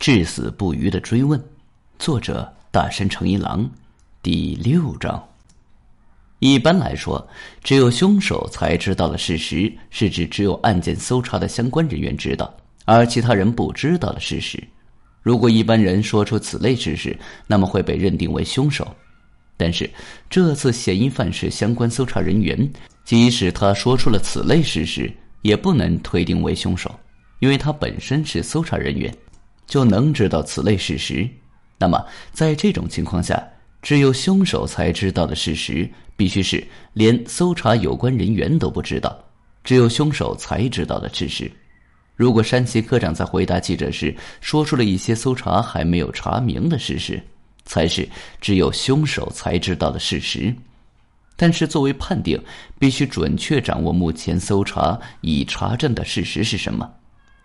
至死不渝的追问，作者大山诚一郎，第六章。一般来说，只有凶手才知道的事实，是指只有案件搜查的相关人员知道，而其他人不知道的事实。如果一般人说出此类事实，那么会被认定为凶手。但是这次嫌疑犯是相关搜查人员，即使他说出了此类事实，也不能推定为凶手，因为他本身是搜查人员。就能知道此类事实，那么在这种情况下，只有凶手才知道的事实，必须是连搜查有关人员都不知道，只有凶手才知道的事实。如果山崎科长在回答记者时说出了一些搜查还没有查明的事实，才是只有凶手才知道的事实。但是作为判定，必须准确掌握目前搜查已查证的事实是什么。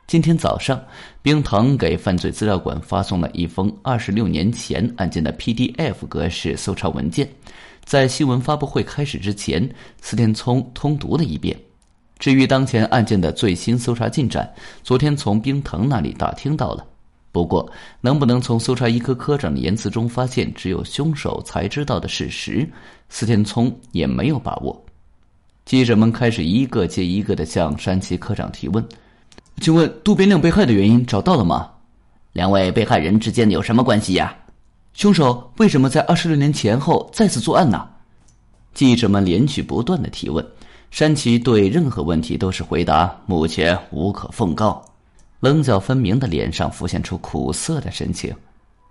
今天早上，冰藤给犯罪资料馆发送了一封二十六年前案件的 PDF 格式搜查文件。在新闻发布会开始之前，司天聪通读了一遍。至于当前案件的最新搜查进展，昨天从冰藤那里打听到了。不过，能不能从搜查一科科长的言辞中发现只有凶手才知道的事实，司天聪也没有把握。记者们开始一个接一个的向山崎科长提问。请问渡边亮被害的原因找到了吗？两位被害人之间有什么关系呀？凶手为什么在二十六年前后再次作案呢？记者们连续不断的提问，山崎对任何问题都是回答目前无可奉告，棱角分明的脸上浮现出苦涩的神情。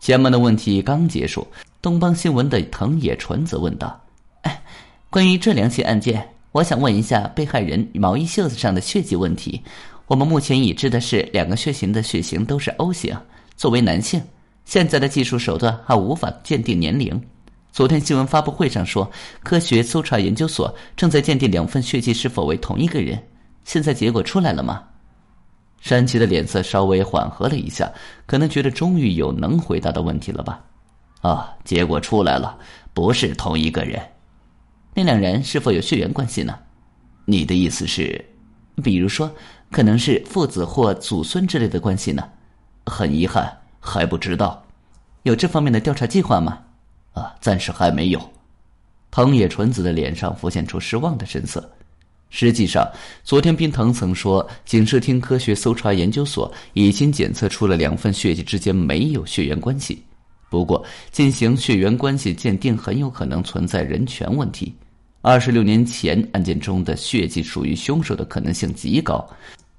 前面的问题刚结束，东方新闻的藤野纯则问道：“哎，关于这两起案件，我想问一下被害人毛衣袖子上的血迹问题。”我们目前已知的是，两个血型的血型都是 O 型。作为男性，现在的技术手段还无法鉴定年龄。昨天新闻发布会上说，科学搜查研究所正在鉴定两份血迹是否为同一个人。现在结果出来了吗？山崎的脸色稍微缓和了一下，可能觉得终于有能回答的问题了吧？啊，结果出来了，不是同一个人。那两人是否有血缘关系呢？你的意思是，比如说？可能是父子或祖孙之类的关系呢，很遗憾还不知道，有这方面的调查计划吗？啊，暂时还没有。藤野纯子的脸上浮现出失望的神色。实际上，昨天冰藤曾说，警视厅科学搜查研究所已经检测出了两份血迹之间没有血缘关系，不过进行血缘关系鉴定很有可能存在人权问题。二十六年前案件中的血迹属于凶手的可能性极高。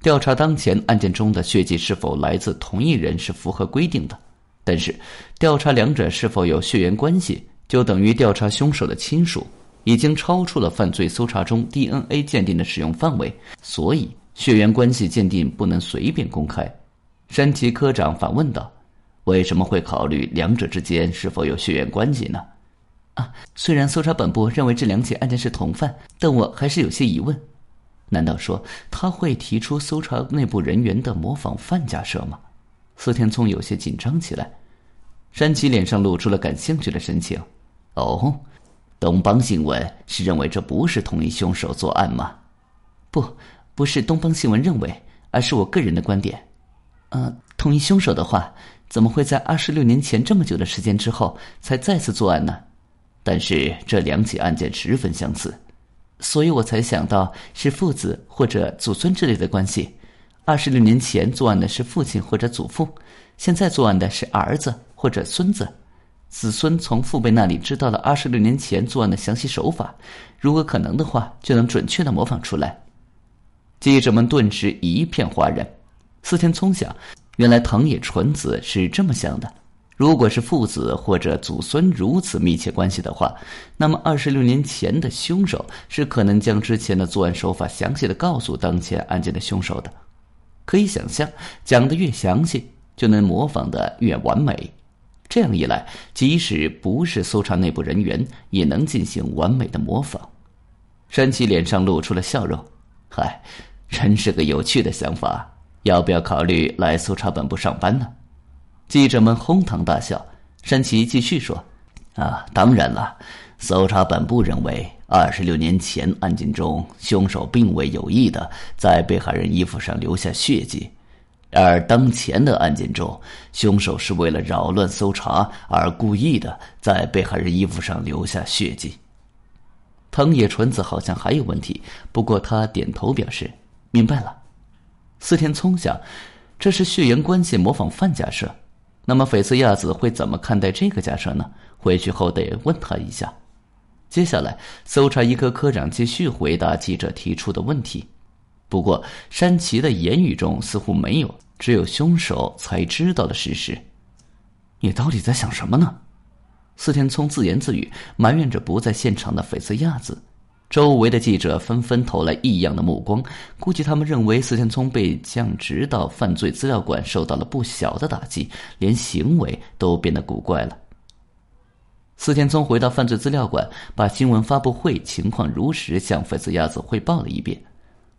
调查当前案件中的血迹是否来自同一人是符合规定的，但是调查两者是否有血缘关系，就等于调查凶手的亲属，已经超出了犯罪搜查中 DNA 鉴定的使用范围，所以血缘关系鉴定不能随便公开。山崎科长反问道：“为什么会考虑两者之间是否有血缘关系呢？”啊，虽然搜查本部认为这两起案件是同犯，但我还是有些疑问。难道说他会提出搜查内部人员的模仿犯假设吗？司天聪有些紧张起来。山崎脸上露出了感兴趣的神情。哦，东方新闻是认为这不是同一凶手作案吗？不，不是东方新闻认为，而是我个人的观点。呃，同一凶手的话，怎么会在二十六年前这么久的时间之后才再次作案呢？但是这两起案件十分相似。所以我才想到是父子或者祖孙之类的关系。二十六年前作案的是父亲或者祖父，现在作案的是儿子或者孙子。子孙从父辈那里知道了二十六年前作案的详细手法，如果可能的话，就能准确的模仿出来。记者们顿时一片哗然。四天聪想，原来藤野纯子是这么想的。如果是父子或者祖孙如此密切关系的话，那么二十六年前的凶手是可能将之前的作案手法详细的告诉当前案件的凶手的。可以想象，讲的越详细，就能模仿的越完美。这样一来，即使不是搜查内部人员，也能进行完美的模仿。山崎脸上露出了笑容：“嗨，真是个有趣的想法。要不要考虑来搜查本部上班呢？”记者们哄堂大笑。山崎继续说：“啊，当然了，搜查本部认为，二十六年前案件中，凶手并未有意的在被害人衣服上留下血迹。而当前的案件中，凶手是为了扰乱搜查而故意的在被害人衣服上留下血迹。藤野纯子好像还有问题，不过他点头表示明白了。四田聪想，这是血缘关系模仿犯假设，那么绯色亚子会怎么看待这个假设呢？回去后得问他一下。接下来，搜查一科科长继续回答记者提出的问题，不过山崎的言语中似乎没有只有凶手才知道的事实。你到底在想什么呢？四天聪自言自语，埋怨着不在现场的绯色亚子。周围的记者纷纷投来异样的目光，估计他们认为四天聪被降职到犯罪资料馆受到了不小的打击，连行为都变得古怪了。四天聪回到犯罪资料馆，把新闻发布会情况如实向绯色亚子汇报了一遍。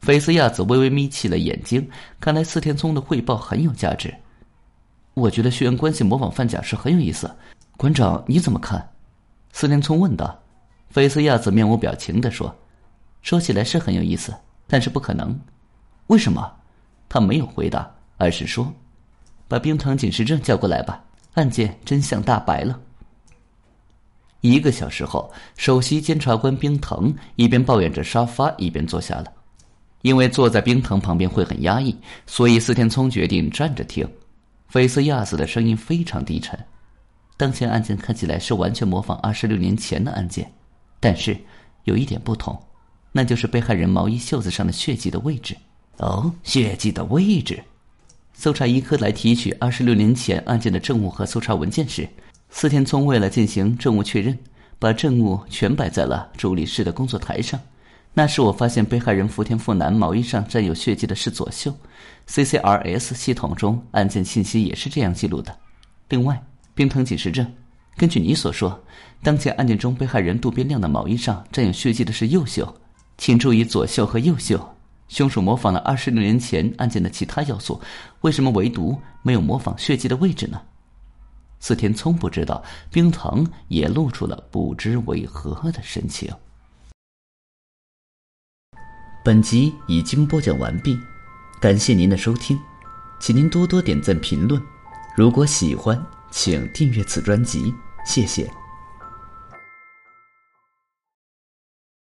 绯色亚子微微眯起了眼睛，看来四天聪的汇报很有价值。我觉得血缘关系模仿犯假是很有意思。馆长，你怎么看？四天聪问道。菲斯亚子面无表情地说：“说起来是很有意思，但是不可能。为什么？”他没有回答，而是说：“把冰藤警示证叫过来吧，案件真相大白了。”一个小时后，首席监察官冰藤一边抱怨着沙发，一边坐下了。因为坐在冰藤旁边会很压抑，所以四天聪决定站着听。菲斯亚子的声音非常低沉。当前案件看起来是完全模仿二十六年前的案件，但是有一点不同，那就是被害人毛衣袖子上的血迹的位置。哦，血迹的位置。搜查一科来提取二十六年前案件的证物和搜查文件时，四天聪为了进行证物确认，把证物全摆在了助理室的工作台上。那时我发现被害人福田富男毛衣上沾有血迹的是左袖，CCRS 系统中案件信息也是这样记录的。另外。冰藤警视正，根据你所说，当前案件中被害人渡边亮的毛衣上沾有血迹的是右袖，请注意左袖和右袖。凶手模仿了二十六年前案件的其他要素，为什么唯独没有模仿血迹的位置呢？四田聪不知道，冰藤也露出了不知为何的神情。本集已经播讲完毕，感谢您的收听，请您多多点赞评论，如果喜欢。请订阅此专辑，谢谢。